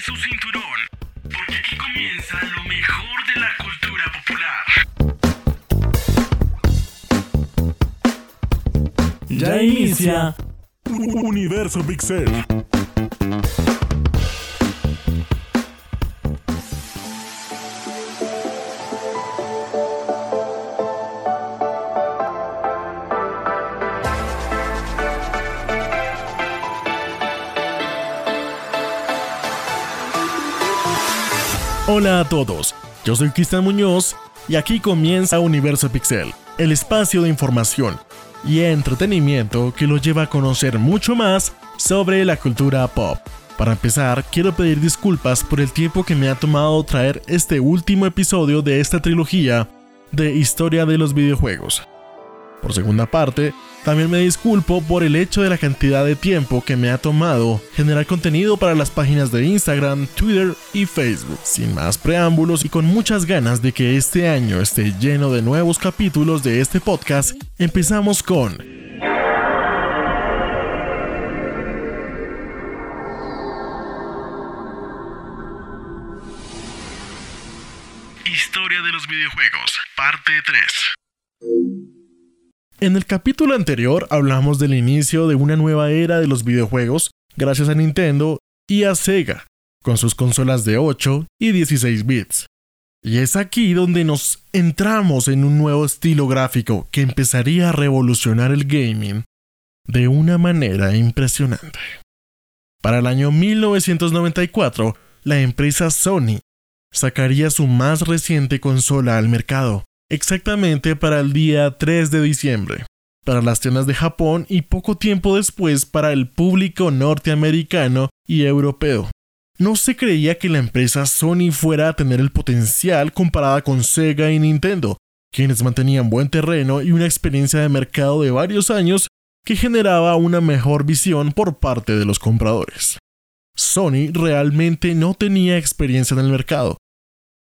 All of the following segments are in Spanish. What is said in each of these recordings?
su cinturón, porque aquí comienza lo mejor de la cultura popular. Ya inicia Universo Pixel. Hola a todos, yo soy Cristian Muñoz y aquí comienza Universo Pixel, el espacio de información y entretenimiento que lo lleva a conocer mucho más sobre la cultura pop. Para empezar, quiero pedir disculpas por el tiempo que me ha tomado traer este último episodio de esta trilogía de historia de los videojuegos. Por segunda parte, también me disculpo por el hecho de la cantidad de tiempo que me ha tomado generar contenido para las páginas de Instagram, Twitter y Facebook. Sin más preámbulos y con muchas ganas de que este año esté lleno de nuevos capítulos de este podcast, empezamos con... Historia de los videojuegos, parte 3. En el capítulo anterior hablamos del inicio de una nueva era de los videojuegos gracias a Nintendo y a Sega, con sus consolas de 8 y 16 bits. Y es aquí donde nos entramos en un nuevo estilo gráfico que empezaría a revolucionar el gaming de una manera impresionante. Para el año 1994, la empresa Sony sacaría su más reciente consola al mercado, exactamente para el día 3 de diciembre, para las tiendas de Japón y poco tiempo después para el público norteamericano y europeo. No se creía que la empresa Sony fuera a tener el potencial comparada con Sega y Nintendo, quienes mantenían buen terreno y una experiencia de mercado de varios años que generaba una mejor visión por parte de los compradores. Sony realmente no tenía experiencia en el mercado,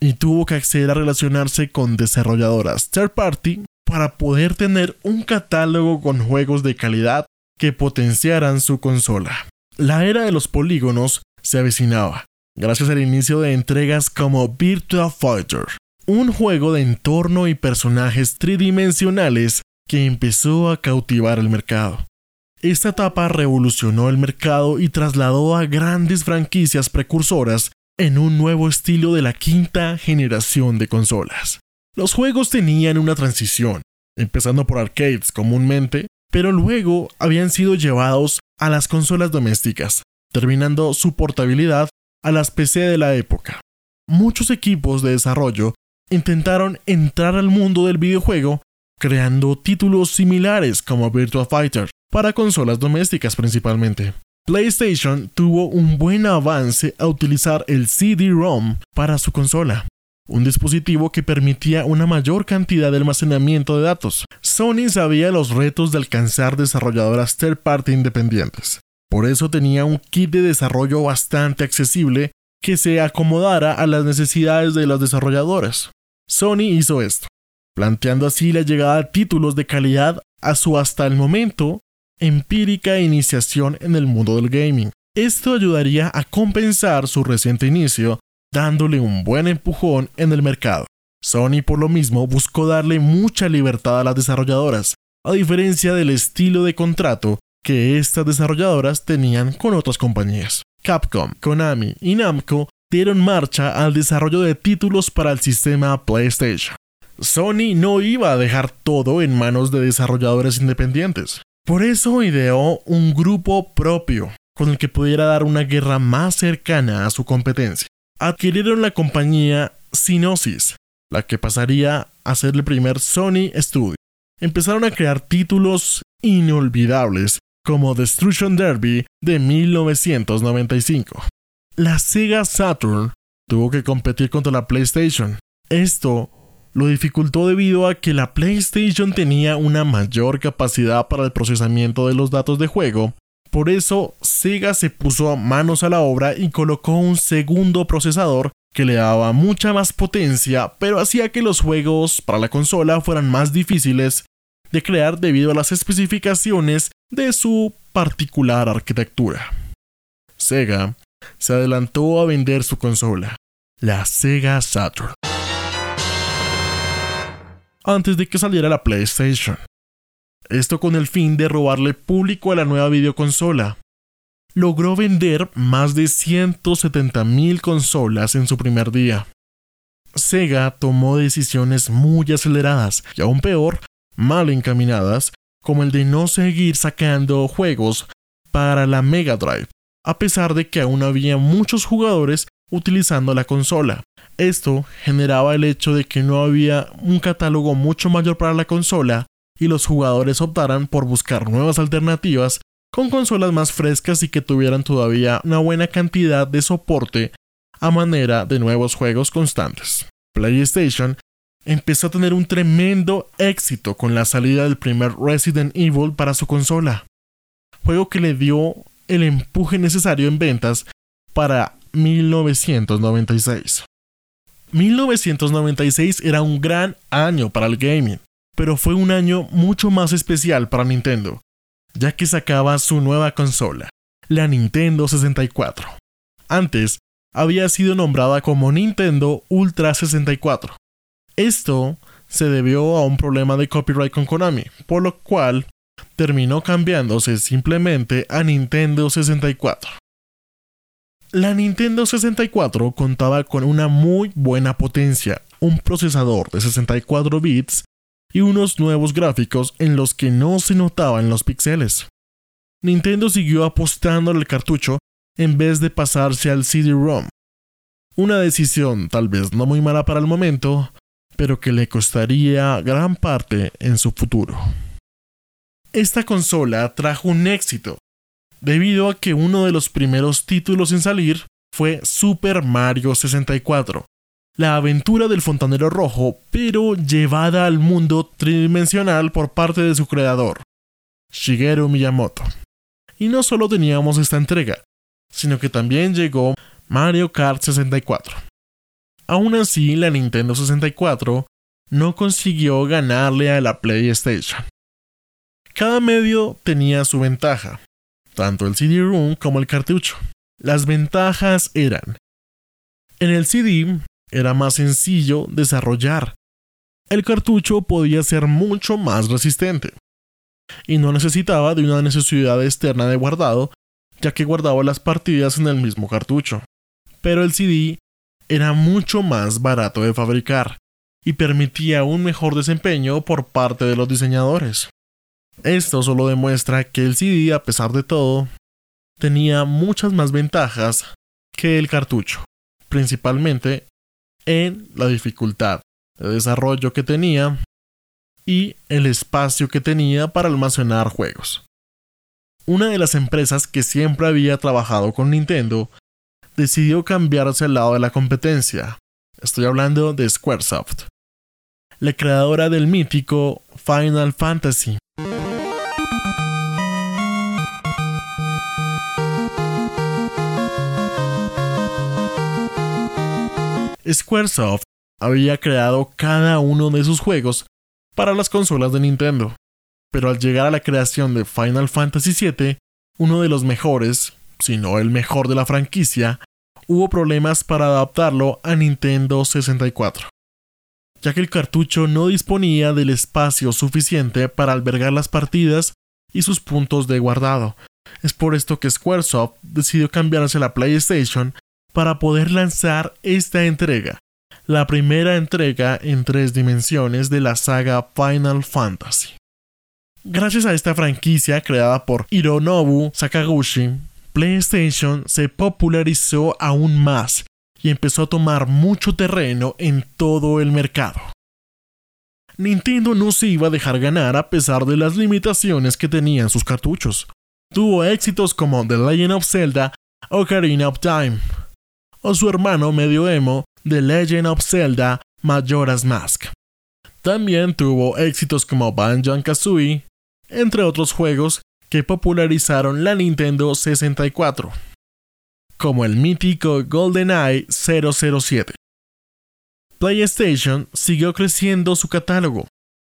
y tuvo que acceder a relacionarse con desarrolladoras third party para poder tener un catálogo con juegos de calidad que potenciaran su consola. La era de los polígonos se avecinaba, gracias al inicio de entregas como Virtua Fighter, un juego de entorno y personajes tridimensionales que empezó a cautivar el mercado. Esta etapa revolucionó el mercado y trasladó a grandes franquicias precursoras en un nuevo estilo de la quinta generación de consolas. Los juegos tenían una transición, empezando por arcades comúnmente, pero luego habían sido llevados a las consolas domésticas, terminando su portabilidad a las PC de la época. Muchos equipos de desarrollo intentaron entrar al mundo del videojuego creando títulos similares como Virtua Fighter para consolas domésticas principalmente. PlayStation tuvo un buen avance a utilizar el CD-ROM para su consola, un dispositivo que permitía una mayor cantidad de almacenamiento de datos. Sony sabía los retos de alcanzar desarrolladoras third party independientes. Por eso tenía un kit de desarrollo bastante accesible que se acomodara a las necesidades de las desarrolladoras. Sony hizo esto, planteando así la llegada de títulos de calidad a su hasta el momento empírica iniciación en el mundo del gaming. Esto ayudaría a compensar su reciente inicio, dándole un buen empujón en el mercado. Sony por lo mismo buscó darle mucha libertad a las desarrolladoras, a diferencia del estilo de contrato que estas desarrolladoras tenían con otras compañías. Capcom, Konami y Namco dieron marcha al desarrollo de títulos para el sistema PlayStation. Sony no iba a dejar todo en manos de desarrolladores independientes. Por eso ideó un grupo propio con el que pudiera dar una guerra más cercana a su competencia. Adquirieron la compañía Synosis, la que pasaría a ser el primer Sony Studio. Empezaron a crear títulos inolvidables como Destruction Derby de 1995. La Sega Saturn tuvo que competir contra la PlayStation. Esto lo dificultó debido a que la PlayStation tenía una mayor capacidad para el procesamiento de los datos de juego. Por eso, Sega se puso manos a la obra y colocó un segundo procesador que le daba mucha más potencia, pero hacía que los juegos para la consola fueran más difíciles de crear debido a las especificaciones de su particular arquitectura. Sega se adelantó a vender su consola, la Sega Saturn, antes de que saliera la PlayStation. Esto con el fin de robarle público a la nueva videoconsola. Logró vender más de 170.000 consolas en su primer día. Sega tomó decisiones muy aceleradas y aún peor, mal encaminadas, como el de no seguir sacando juegos para la Mega Drive, a pesar de que aún había muchos jugadores utilizando la consola. Esto generaba el hecho de que no había un catálogo mucho mayor para la consola y los jugadores optaran por buscar nuevas alternativas con consolas más frescas y que tuvieran todavía una buena cantidad de soporte a manera de nuevos juegos constantes. PlayStation empezó a tener un tremendo éxito con la salida del primer Resident Evil para su consola, juego que le dio el empuje necesario en ventas para 1996. 1996 era un gran año para el gaming, pero fue un año mucho más especial para Nintendo, ya que sacaba su nueva consola, la Nintendo 64. Antes, había sido nombrada como Nintendo Ultra 64. Esto se debió a un problema de copyright con Konami, por lo cual terminó cambiándose simplemente a Nintendo 64. La Nintendo 64 contaba con una muy buena potencia, un procesador de 64 bits y unos nuevos gráficos en los que no se notaban los píxeles. Nintendo siguió apostando al cartucho en vez de pasarse al CD-ROM. Una decisión tal vez no muy mala para el momento, pero que le costaría gran parte en su futuro. Esta consola trajo un éxito, debido a que uno de los primeros títulos en salir fue Super Mario 64, la aventura del fontanero rojo, pero llevada al mundo tridimensional por parte de su creador, Shigeru Miyamoto. Y no solo teníamos esta entrega, sino que también llegó Mario Kart 64. Aún así, la Nintendo 64 no consiguió ganarle a la PlayStation. Cada medio tenía su ventaja, tanto el CD-ROOM como el cartucho. Las ventajas eran, en el CD era más sencillo desarrollar. El cartucho podía ser mucho más resistente y no necesitaba de una necesidad externa de guardado, ya que guardaba las partidas en el mismo cartucho. Pero el CD era mucho más barato de fabricar y permitía un mejor desempeño por parte de los diseñadores. Esto solo demuestra que el CD, a pesar de todo, tenía muchas más ventajas que el cartucho, principalmente en la dificultad de desarrollo que tenía y el espacio que tenía para almacenar juegos. Una de las empresas que siempre había trabajado con Nintendo decidió cambiarse al lado de la competencia. Estoy hablando de Squaresoft, la creadora del mítico Final Fantasy. Squaresoft había creado cada uno de sus juegos para las consolas de Nintendo, pero al llegar a la creación de Final Fantasy VII, uno de los mejores, si no el mejor de la franquicia, hubo problemas para adaptarlo a Nintendo 64, ya que el cartucho no disponía del espacio suficiente para albergar las partidas y sus puntos de guardado. Es por esto que Squaresoft decidió cambiarse a la PlayStation para poder lanzar esta entrega, la primera entrega en tres dimensiones de la saga Final Fantasy. Gracias a esta franquicia creada por Hironobu Sakaguchi, PlayStation se popularizó aún más y empezó a tomar mucho terreno en todo el mercado. Nintendo no se iba a dejar ganar a pesar de las limitaciones que tenían sus cartuchos. Tuvo éxitos como The Legend of Zelda o Ocarina of Time, o su hermano medio emo The Legend of Zelda Majora's Mask. También tuvo éxitos como Banjo-Kazooie, entre otros juegos que popularizaron la Nintendo 64, como el mítico GoldenEye 007. PlayStation siguió creciendo su catálogo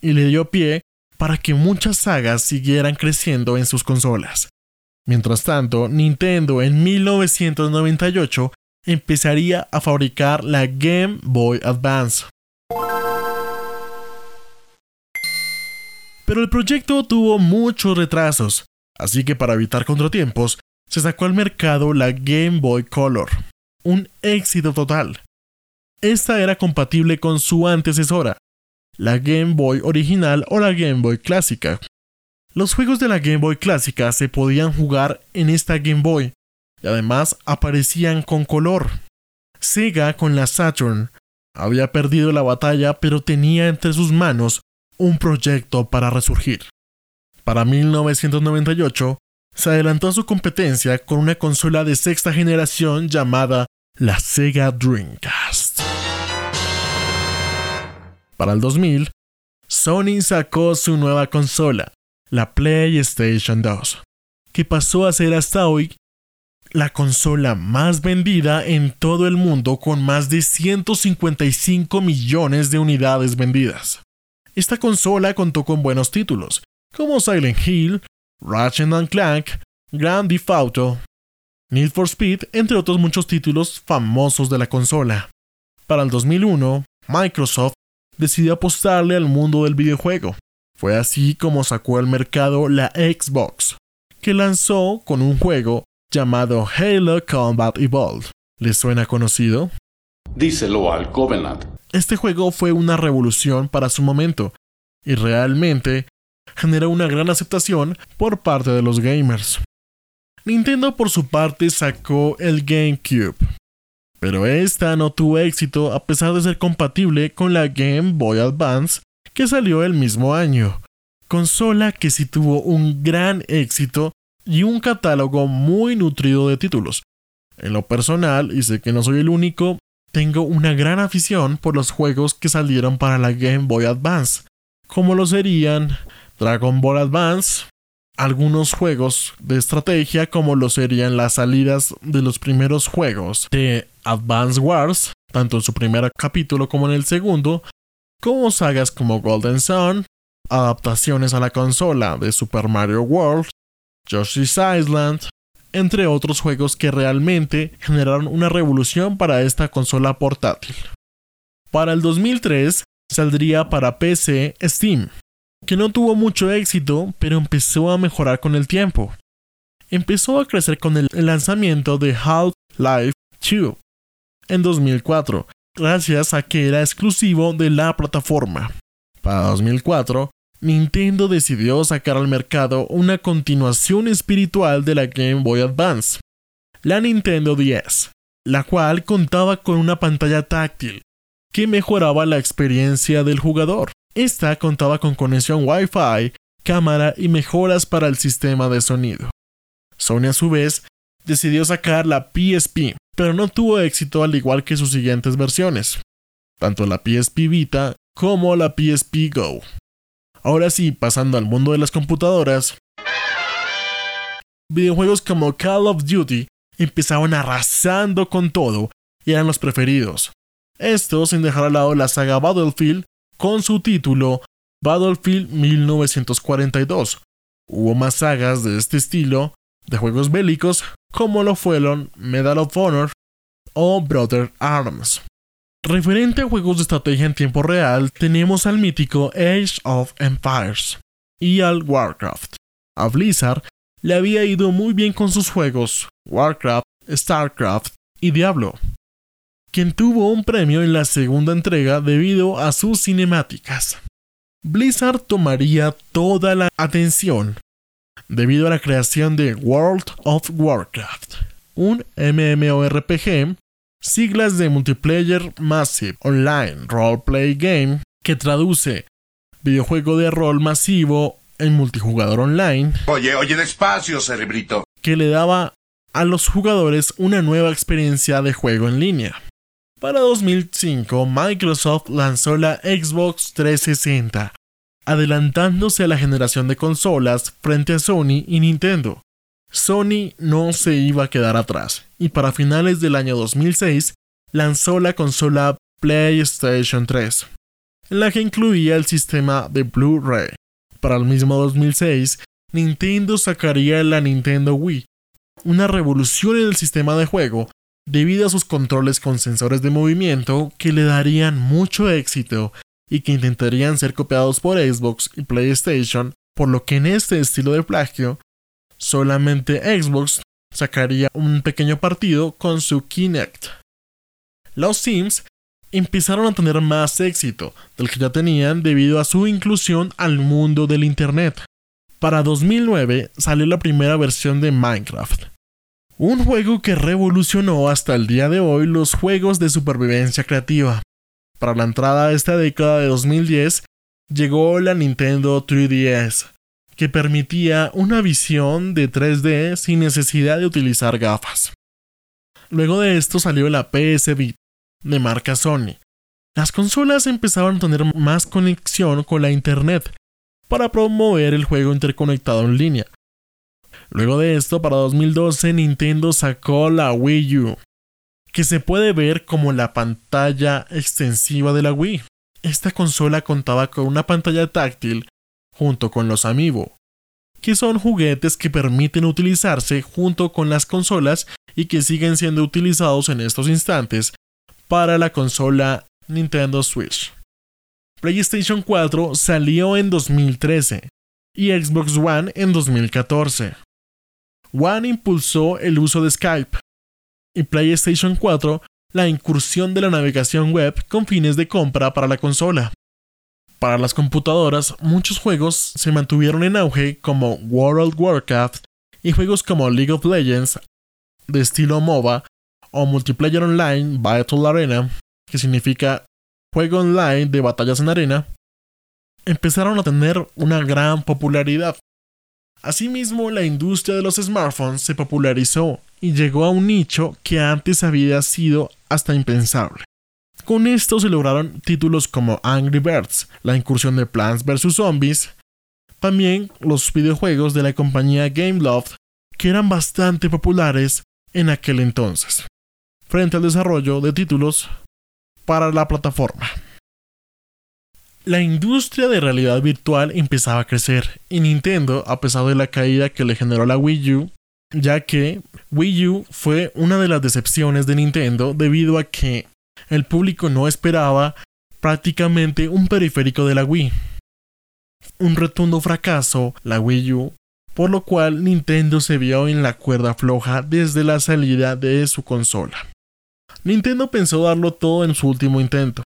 y le dio pie para que muchas sagas siguieran creciendo en sus consolas. Mientras tanto, Nintendo en 1998 empezaría a fabricar la Game Boy Advance. Pero el proyecto tuvo muchos retrasos, así que para evitar contratiempos, se sacó al mercado la Game Boy Color, un éxito total. Esta era compatible con su antecesora, la Game Boy original o la Game Boy clásica. Los juegos de la Game Boy clásica se podían jugar en esta Game Boy, y además aparecían con color. Sega con la Saturn había perdido la batalla pero tenía entre sus manos un proyecto para resurgir. Para 1998, se adelantó a su competencia con una consola de sexta generación llamada la Sega Dreamcast. Para el 2000, Sony sacó su nueva consola, la PlayStation 2, que pasó a ser hasta hoy la consola más vendida en todo el mundo con más de 155 millones de unidades vendidas. Esta consola contó con buenos títulos, como Silent Hill, Ratchet Clank, Grand Theft Auto, Need for Speed, entre otros muchos títulos famosos de la consola. Para el 2001, Microsoft decidió apostarle al mundo del videojuego. Fue así como sacó al mercado la Xbox, que lanzó con un juego llamado Halo Combat Evolved. ¿Les suena conocido? Díselo al Covenant. Este juego fue una revolución para su momento y realmente generó una gran aceptación por parte de los gamers. Nintendo por su parte sacó el GameCube, pero esta no tuvo éxito a pesar de ser compatible con la Game Boy Advance que salió el mismo año, consola que sí tuvo un gran éxito y un catálogo muy nutrido de títulos. En lo personal, y sé que no soy el único, tengo una gran afición por los juegos que salieron para la Game Boy Advance, como lo serían Dragon Ball Advance, algunos juegos de estrategia como lo serían las salidas de los primeros juegos de Advance Wars, tanto en su primer capítulo como en el segundo, como sagas como Golden Sun, adaptaciones a la consola de Super Mario World, Yoshi's Island, entre otros juegos que realmente generaron una revolución para esta consola portátil. Para el 2003 saldría para PC Steam, que no tuvo mucho éxito, pero empezó a mejorar con el tiempo. Empezó a crecer con el lanzamiento de Half-Life 2 en 2004, gracias a que era exclusivo de la plataforma. Para 2004, Nintendo decidió sacar al mercado una continuación espiritual de la Game Boy Advance, la Nintendo DS, la cual contaba con una pantalla táctil que mejoraba la experiencia del jugador. Esta contaba con conexión Wi-Fi, cámara y mejoras para el sistema de sonido. Sony a su vez decidió sacar la PSP, pero no tuvo éxito al igual que sus siguientes versiones, tanto la PSP Vita como la PSP Go. Ahora sí, pasando al mundo de las computadoras, videojuegos como Call of Duty empezaban arrasando con todo y eran los preferidos. Esto sin dejar al lado la saga Battlefield con su título Battlefield 1942. Hubo más sagas de este estilo de juegos bélicos como lo fueron Medal of Honor o Brother Arms. Referente a juegos de estrategia en tiempo real, tenemos al mítico Age of Empires y al Warcraft. A Blizzard le había ido muy bien con sus juegos Warcraft, Starcraft y Diablo, quien tuvo un premio en la segunda entrega debido a sus cinemáticas. Blizzard tomaría toda la atención debido a la creación de World of Warcraft, un MMORPG siglas de Multiplayer Massive Online Roleplay Game, que traduce videojuego de rol masivo en multijugador online. Oye, oye, despacio, cerebrito. Que le daba a los jugadores una nueva experiencia de juego en línea. Para 2005, Microsoft lanzó la Xbox 360, adelantándose a la generación de consolas frente a Sony y Nintendo. Sony no se iba a quedar atrás y para finales del año 2006 lanzó la consola PlayStation 3, en la que incluía el sistema de Blu-ray. Para el mismo 2006 Nintendo sacaría la Nintendo Wii, una revolución en el sistema de juego debido a sus controles con sensores de movimiento que le darían mucho éxito y que intentarían ser copiados por Xbox y PlayStation, por lo que en este estilo de plagio, solamente Xbox sacaría un pequeño partido con su Kinect. Los Sims empezaron a tener más éxito del que ya tenían debido a su inclusión al mundo del Internet. Para 2009 salió la primera versión de Minecraft, un juego que revolucionó hasta el día de hoy los juegos de supervivencia creativa. Para la entrada de esta década de 2010 llegó la Nintendo 3DS, que permitía una visión de 3D sin necesidad de utilizar gafas. Luego de esto salió la PS Vita, de marca Sony. Las consolas empezaron a tener más conexión con la Internet para promover el juego interconectado en línea. Luego de esto, para 2012, Nintendo sacó la Wii U, que se puede ver como la pantalla extensiva de la Wii. Esta consola contaba con una pantalla táctil junto con los Amiibo, que son juguetes que permiten utilizarse junto con las consolas y que siguen siendo utilizados en estos instantes para la consola Nintendo Switch. PlayStation 4 salió en 2013 y Xbox One en 2014. One impulsó el uso de Skype y PlayStation 4 la incursión de la navegación web con fines de compra para la consola. Para las computadoras, muchos juegos se mantuvieron en auge como World of Warcraft y juegos como League of Legends de estilo MOBA o Multiplayer Online Battle Arena, que significa juego online de batallas en arena, empezaron a tener una gran popularidad. Asimismo, la industria de los smartphones se popularizó y llegó a un nicho que antes había sido hasta impensable. Con esto se lograron títulos como Angry Birds, la incursión de Plants vs. Zombies, también los videojuegos de la compañía Gameloft, que eran bastante populares en aquel entonces frente al desarrollo de títulos para la plataforma. La industria de realidad virtual empezaba a crecer y Nintendo, a pesar de la caída que le generó la Wii U, ya que Wii U fue una de las decepciones de Nintendo debido a que el público no esperaba prácticamente un periférico de la Wii. Un rotundo fracaso, la Wii U, por lo cual Nintendo se vio en la cuerda floja desde la salida de su consola. Nintendo pensó darlo todo en su último intento,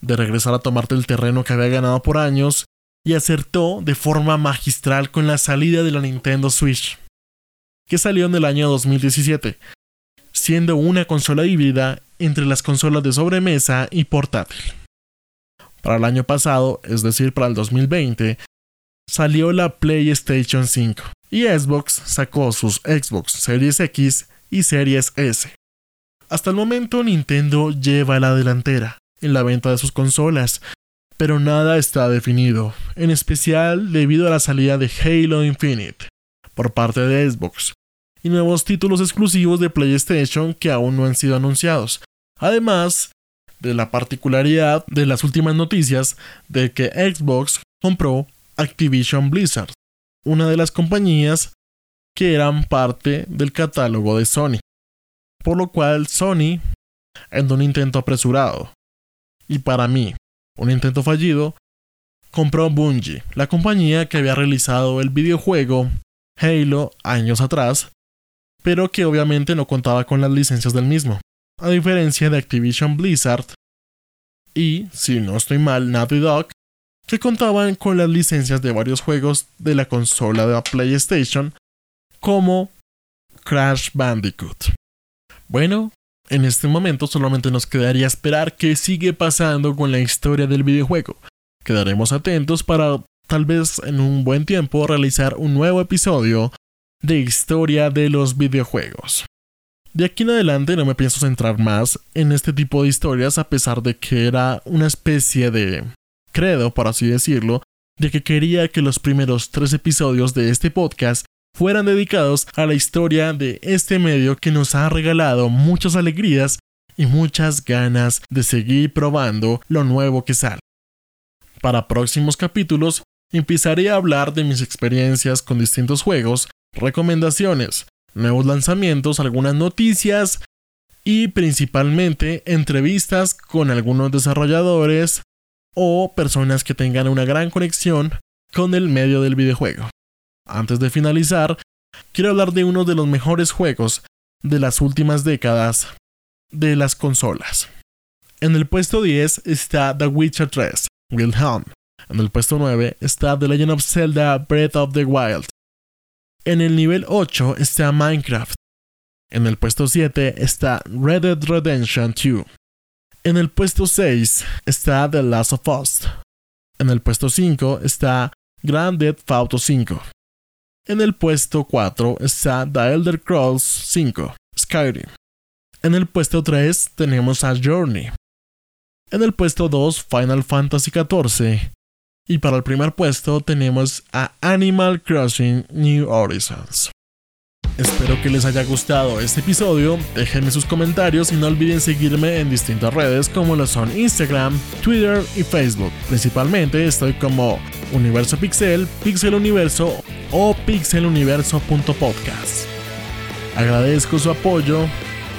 de regresar a tomarte el terreno que había ganado por años, y acertó de forma magistral con la salida de la Nintendo Switch, que salió en el año 2017, siendo una consola híbrida entre las consolas de sobremesa y portátil. Para el año pasado, es decir, para el 2020, salió la PlayStation 5 y Xbox sacó sus Xbox Series X y Series S. Hasta el momento Nintendo lleva la delantera en la venta de sus consolas, pero nada está definido, en especial debido a la salida de Halo Infinite por parte de Xbox y nuevos títulos exclusivos de PlayStation que aún no han sido anunciados. Además de la particularidad de las últimas noticias de que Xbox compró Activision Blizzard, una de las compañías que eran parte del catálogo de Sony. Por lo cual Sony, en un intento apresurado, y para mí, un intento fallido, compró Bungie, la compañía que había realizado el videojuego Halo años atrás, pero que obviamente no contaba con las licencias del mismo, a diferencia de Activision Blizzard y, si no estoy mal, Naughty Dog, que contaban con las licencias de varios juegos de la consola de la PlayStation, como Crash Bandicoot. Bueno, en este momento solamente nos quedaría esperar qué sigue pasando con la historia del videojuego. Quedaremos atentos para tal vez en un buen tiempo realizar un nuevo episodio de historia de los videojuegos. De aquí en adelante no me pienso centrar más en este tipo de historias a pesar de que era una especie de credo, por así decirlo, de que quería que los primeros tres episodios de este podcast fueran dedicados a la historia de este medio que nos ha regalado muchas alegrías y muchas ganas de seguir probando lo nuevo que sale. Para próximos capítulos empezaré a hablar de mis experiencias con distintos juegos, recomendaciones, nuevos lanzamientos, algunas noticias y principalmente entrevistas con algunos desarrolladores o personas que tengan una gran conexión con el medio del videojuego. Antes de finalizar, quiero hablar de uno de los mejores juegos de las últimas décadas de las consolas. En el puesto 10 está The Witcher 3, Wilhelm. En el puesto 9 está The Legend of Zelda Breath of the Wild. En el nivel 8 está Minecraft. En el puesto 7 está Red Dead Redemption 2. En el puesto 6 está The Last of Us. En el puesto 5 está Grand Theft Auto 5. En el puesto 4 está The Elder Scrolls 5, Skyrim. En el puesto 3 tenemos a Journey. En el puesto 2 Final Fantasy XIV. Y para el primer puesto tenemos a Animal Crossing New Horizons. Espero que les haya gustado este episodio, déjenme sus comentarios y no olviden seguirme en distintas redes como lo son Instagram, Twitter y Facebook. Principalmente estoy como Universo Pixel, Pixel Universo o pixeluniverso.podcast. Agradezco su apoyo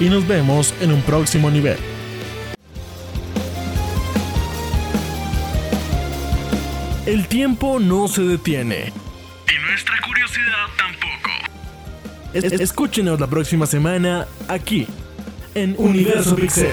y nos vemos en un próximo nivel. El tiempo no se detiene. Y nuestra curiosidad tampoco. Es- escúchenos la próxima semana aquí en Universo Pixel.